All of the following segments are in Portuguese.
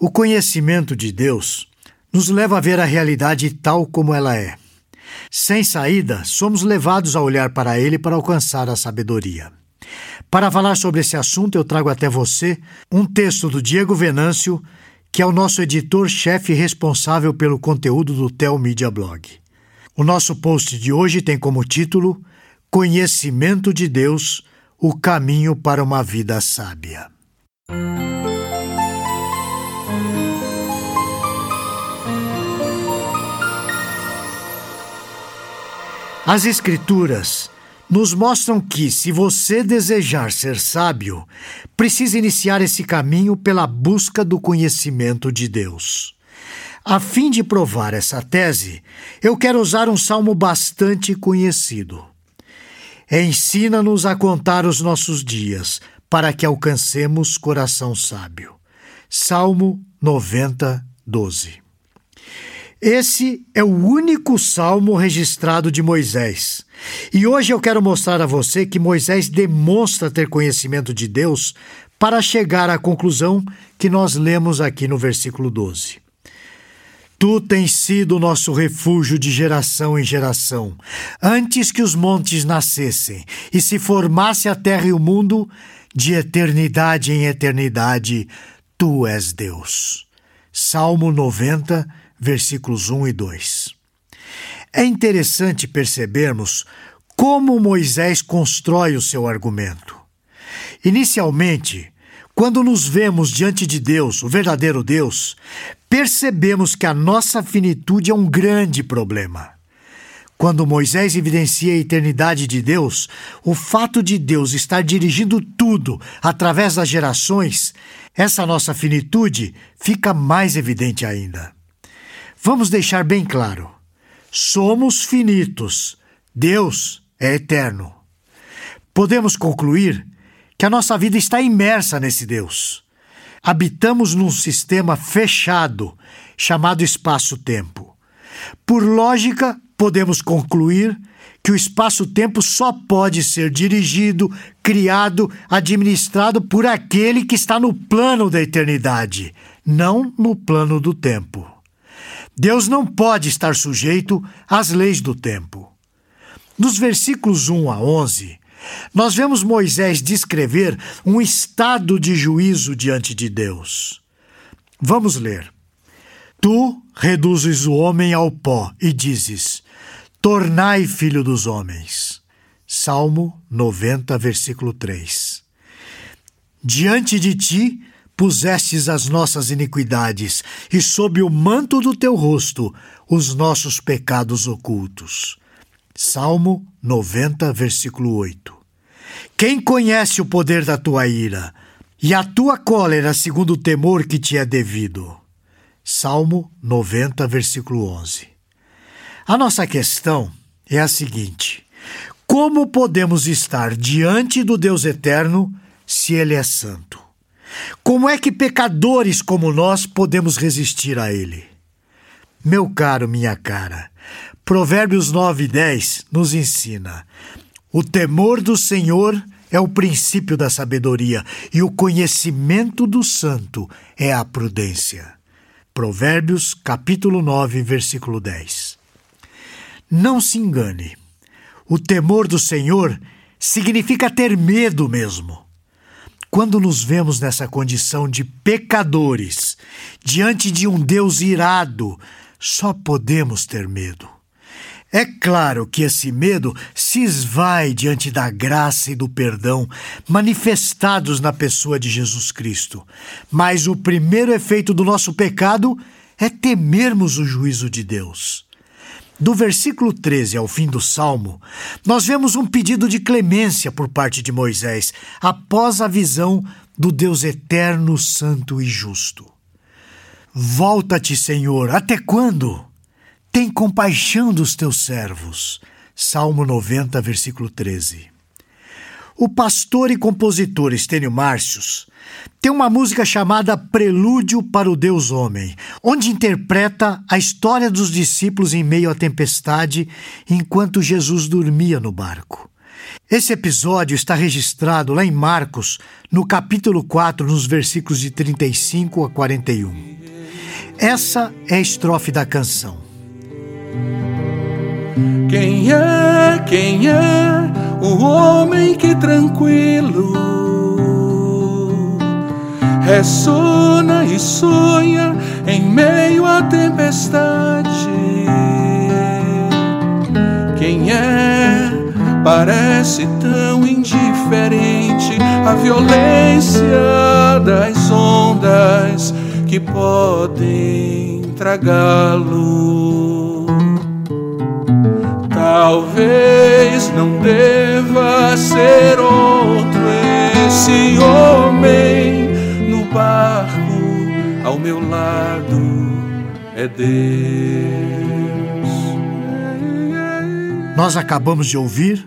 O conhecimento de Deus nos leva a ver a realidade tal como ela é. Sem saída, somos levados a olhar para Ele para alcançar a sabedoria. Para falar sobre esse assunto, eu trago até você um texto do Diego Venâncio, que é o nosso editor-chefe responsável pelo conteúdo do Tel Media Blog. O nosso post de hoje tem como título Conhecimento de Deus o caminho para uma vida sábia. As Escrituras nos mostram que, se você desejar ser sábio, precisa iniciar esse caminho pela busca do conhecimento de Deus. A fim de provar essa tese, eu quero usar um salmo bastante conhecido. Ensina-nos a contar os nossos dias, para que alcancemos coração sábio. Salmo 90, 12. Esse é o único salmo registrado de Moisés. E hoje eu quero mostrar a você que Moisés demonstra ter conhecimento de Deus para chegar à conclusão que nós lemos aqui no versículo 12. Tu tens sido nosso refúgio de geração em geração. Antes que os montes nascessem e se formasse a terra e o mundo, de eternidade em eternidade, tu és Deus. Salmo 90, versículos 1 e 2. É interessante percebermos como Moisés constrói o seu argumento. Inicialmente, quando nos vemos diante de Deus, o verdadeiro Deus, percebemos que a nossa finitude é um grande problema. Quando Moisés evidencia a eternidade de Deus, o fato de Deus estar dirigindo tudo através das gerações, essa nossa finitude fica mais evidente ainda. Vamos deixar bem claro: somos finitos, Deus é eterno. Podemos concluir que a nossa vida está imersa nesse Deus. Habitamos num sistema fechado chamado espaço-tempo. Por lógica, podemos concluir que o espaço-tempo só pode ser dirigido, criado, administrado por aquele que está no plano da eternidade, não no plano do tempo. Deus não pode estar sujeito às leis do tempo. Nos versículos 1 a 11, nós vemos Moisés descrever um estado de juízo diante de Deus. Vamos ler. Tu reduzes o homem ao pó e dizes: Tornai filho dos homens. Salmo 90, versículo 3. Diante de ti pusestes as nossas iniquidades, e sob o manto do teu rosto os nossos pecados ocultos. Salmo 90, versículo 8. Quem conhece o poder da tua ira e a tua cólera segundo o temor que te é devido? Salmo 90, versículo 11. A nossa questão é a seguinte: como podemos estar diante do Deus eterno se Ele é santo? Como é que pecadores como nós podemos resistir a ele? Meu caro, minha cara, Provérbios 9 e 10 nos ensina: o temor do Senhor é o princípio da sabedoria e o conhecimento do santo é a prudência. Provérbios capítulo 9, versículo 10. Não se engane. O temor do Senhor significa ter medo mesmo. Quando nos vemos nessa condição de pecadores, diante de um Deus irado, só podemos ter medo. É claro que esse medo se esvai diante da graça e do perdão manifestados na pessoa de Jesus Cristo. Mas o primeiro efeito do nosso pecado é temermos o juízo de Deus. Do versículo 13 ao fim do salmo, nós vemos um pedido de clemência por parte de Moisés, após a visão do Deus eterno, santo e justo. Volta-te, Senhor, até quando? Tem compaixão dos teus servos. Salmo 90, versículo 13. O pastor e compositor Estênio Márcios tem uma música chamada Prelúdio para o Deus Homem, onde interpreta a história dos discípulos em meio à tempestade enquanto Jesus dormia no barco. Esse episódio está registrado lá em Marcos, no capítulo 4, nos versículos de 35 a 41. Essa é a estrofe da canção. Quem é, quem é o homem que tranquilo ressona e sonha em meio à tempestade? Quem é? Parece tão indiferente à violência das ondas que podem tragá-lo. Talvez não deva ser outro esse homem no barco ao meu lado é Deus. Nós acabamos de ouvir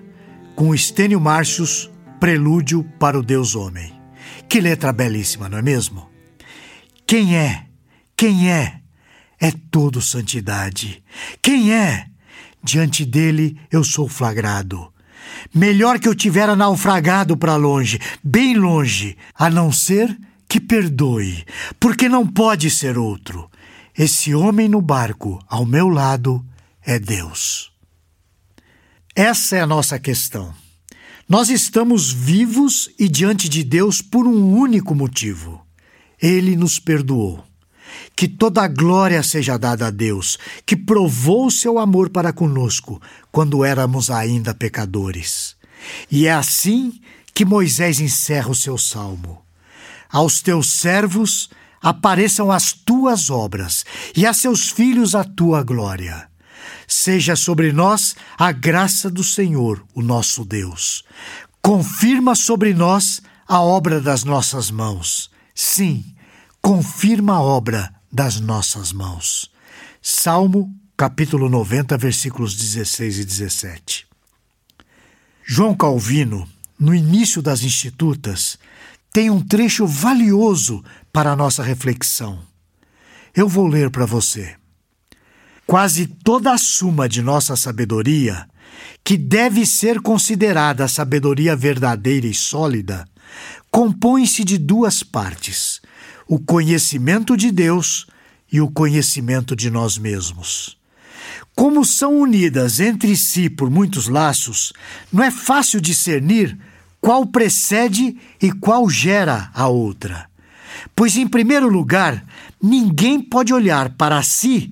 com Estênio Márcios, Prelúdio para o Deus Homem. Que letra belíssima, não é mesmo? Quem é? Quem é? É todo santidade. Quem é? Diante dele eu sou flagrado. Melhor que eu tivera naufragado para longe, bem longe, a não ser que perdoe, porque não pode ser outro. Esse homem no barco, ao meu lado, é Deus. Essa é a nossa questão. Nós estamos vivos e diante de Deus por um único motivo: Ele nos perdoou. Que toda a glória seja dada a Deus, que provou seu amor para conosco quando éramos ainda pecadores. E é assim que Moisés encerra o seu salmo: Aos teus servos apareçam as tuas obras, e a seus filhos a tua glória. Seja sobre nós a graça do Senhor, o nosso Deus. Confirma sobre nós a obra das nossas mãos. Sim, confirma a obra das nossas mãos. Salmo, capítulo 90, versículos 16 e 17. João Calvino, no início das Institutas, tem um trecho valioso para a nossa reflexão. Eu vou ler para você. Quase toda a suma de nossa sabedoria, que deve ser considerada a sabedoria verdadeira e sólida, compõe-se de duas partes: o conhecimento de Deus e o conhecimento de nós mesmos. Como são unidas entre si por muitos laços, não é fácil discernir qual precede e qual gera a outra. Pois, em primeiro lugar, ninguém pode olhar para si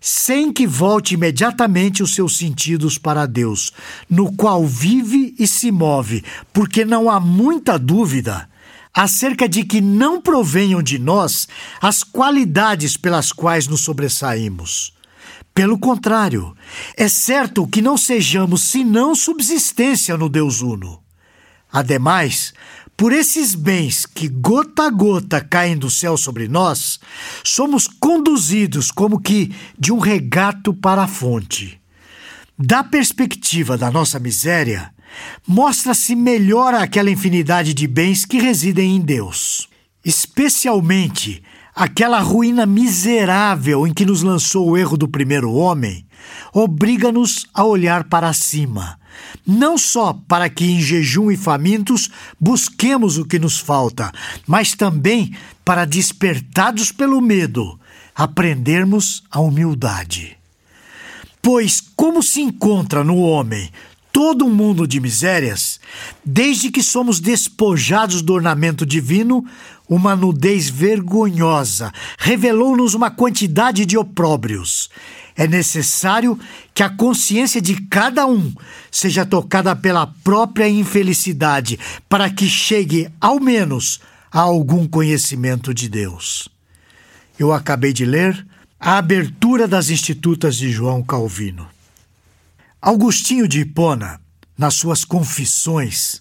sem que volte imediatamente os seus sentidos para Deus, no qual vive e se move, porque não há muita dúvida acerca de que não provenham de nós as qualidades pelas quais nos sobressaímos. Pelo contrário, é certo que não sejamos senão subsistência no Deus Uno. Ademais, por esses bens que gota a gota caem do céu sobre nós, somos conduzidos como que de um regato para a fonte. Da perspectiva da nossa miséria, mostra-se melhor aquela infinidade de bens que residem em Deus, especialmente aquela ruína miserável em que nos lançou o erro do primeiro homem, obriga-nos a olhar para cima não só para que em jejum e famintos busquemos o que nos falta, mas também para, despertados pelo medo, aprendermos a humildade. Pois, como se encontra no homem todo um mundo de misérias, desde que somos despojados do ornamento divino, uma nudez vergonhosa revelou-nos uma quantidade de opróbrios. É necessário que a consciência de cada um seja tocada pela própria infelicidade, para que chegue, ao menos, a algum conhecimento de Deus. Eu acabei de ler a abertura das Institutas de João Calvino. Augustinho de Hipona, nas suas Confissões,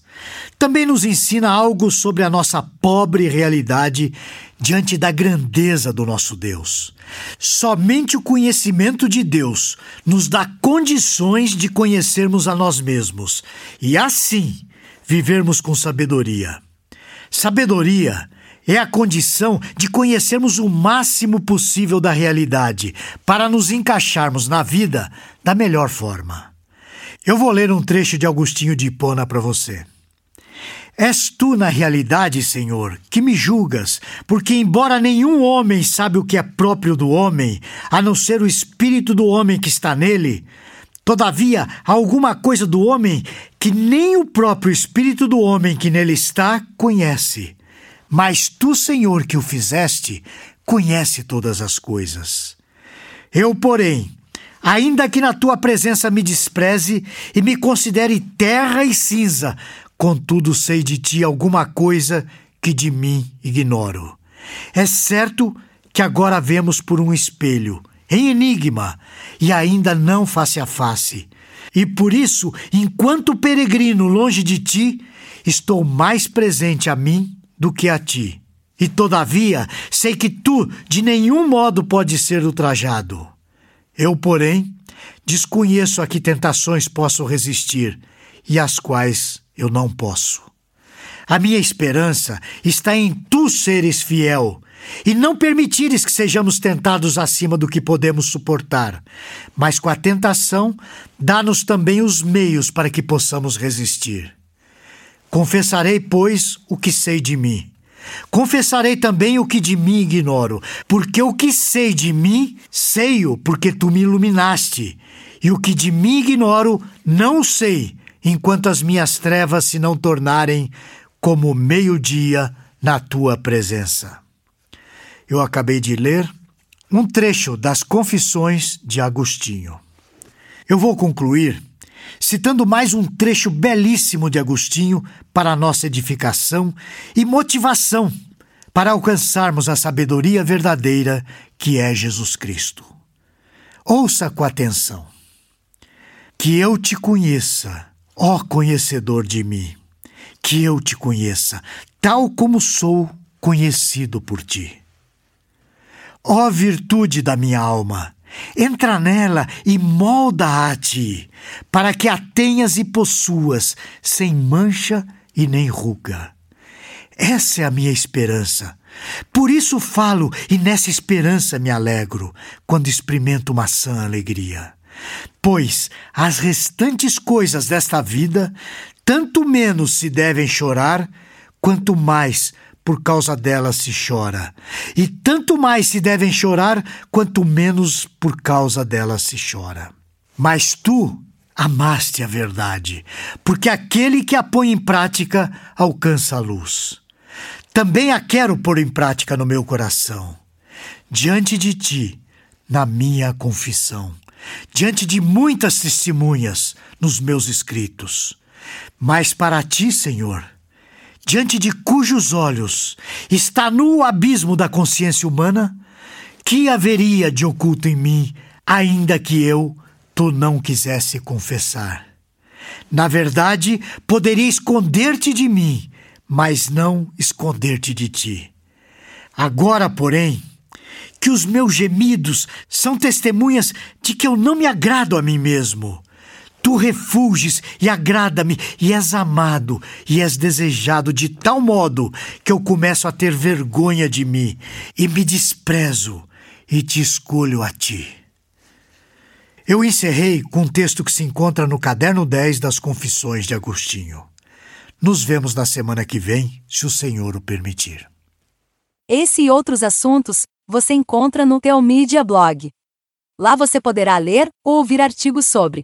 também nos ensina algo sobre a nossa pobre realidade diante da grandeza do nosso Deus. Somente o conhecimento de Deus nos dá condições de conhecermos a nós mesmos e, assim, vivermos com sabedoria. Sabedoria é a condição de conhecermos o máximo possível da realidade para nos encaixarmos na vida da melhor forma. Eu vou ler um trecho de Agostinho de Hipona para você. És tu, na realidade, Senhor, que me julgas, porque, embora nenhum homem sabe o que é próprio do homem, a não ser o espírito do homem que está nele, todavia há alguma coisa do homem que nem o próprio espírito do homem que nele está conhece. Mas tu, Senhor, que o fizeste, conhece todas as coisas. Eu, porém, ainda que na tua presença me despreze e me considere terra e cinza, Contudo, sei de ti alguma coisa que de mim ignoro. É certo que agora vemos por um espelho, em enigma, e ainda não face a face. E por isso, enquanto peregrino longe de ti, estou mais presente a mim do que a ti. E todavia, sei que tu de nenhum modo podes ser ultrajado. Eu, porém, desconheço a que tentações posso resistir e às quais eu não posso. A minha esperança está em tu seres fiel e não permitires que sejamos tentados acima do que podemos suportar, mas com a tentação, dá-nos também os meios para que possamos resistir. Confessarei, pois, o que sei de mim. Confessarei também o que de mim ignoro, porque o que sei de mim, sei-o porque tu me iluminaste, e o que de mim ignoro, não sei, enquanto as minhas trevas se não tornarem como meio-dia na tua presença. Eu acabei de ler um trecho das Confissões de Agostinho. Eu vou concluir citando mais um trecho belíssimo de Agostinho para nossa edificação e motivação para alcançarmos a sabedoria verdadeira que é Jesus Cristo. Ouça com atenção. Que eu te conheça Ó conhecedor de mim, que eu te conheça, tal como sou conhecido por ti. Ó virtude da minha alma, entra nela e molda a ti, para que a tenhas e possuas, sem mancha e nem ruga. Essa é a minha esperança. Por isso falo e nessa esperança me alegro, quando experimento uma sã alegria. Pois as restantes coisas desta vida, tanto menos se devem chorar, quanto mais por causa delas se chora. E tanto mais se devem chorar, quanto menos por causa delas se chora. Mas tu amaste a verdade, porque aquele que a põe em prática alcança a luz. Também a quero pôr em prática no meu coração, diante de ti, na minha confissão diante de muitas testemunhas nos meus escritos. Mas para ti, Senhor, diante de cujos olhos está nu o abismo da consciência humana, que haveria de oculto em mim, ainda que eu tu não quisesse confessar? Na verdade, poderia esconder-te de mim, mas não esconder-te de ti. Agora, porém, que os meus gemidos são testemunhas de que eu não me agrado a mim mesmo. Tu refulges e agrada-me, e és amado, e és desejado de tal modo que eu começo a ter vergonha de mim, e me desprezo, e te escolho a ti. Eu encerrei com um texto que se encontra no caderno 10 das Confissões de Agostinho. Nos vemos na semana que vem, se o Senhor o permitir. Esse e outros assuntos você encontra no Teomídia Blog. Lá você poderá ler ou ouvir artigos sobre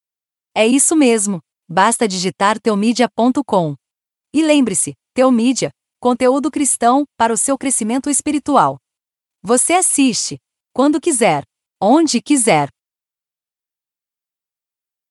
É isso mesmo, basta digitar teomídia.com. E lembre-se, Teomídia, conteúdo cristão para o seu crescimento espiritual. Você assiste, quando quiser, onde quiser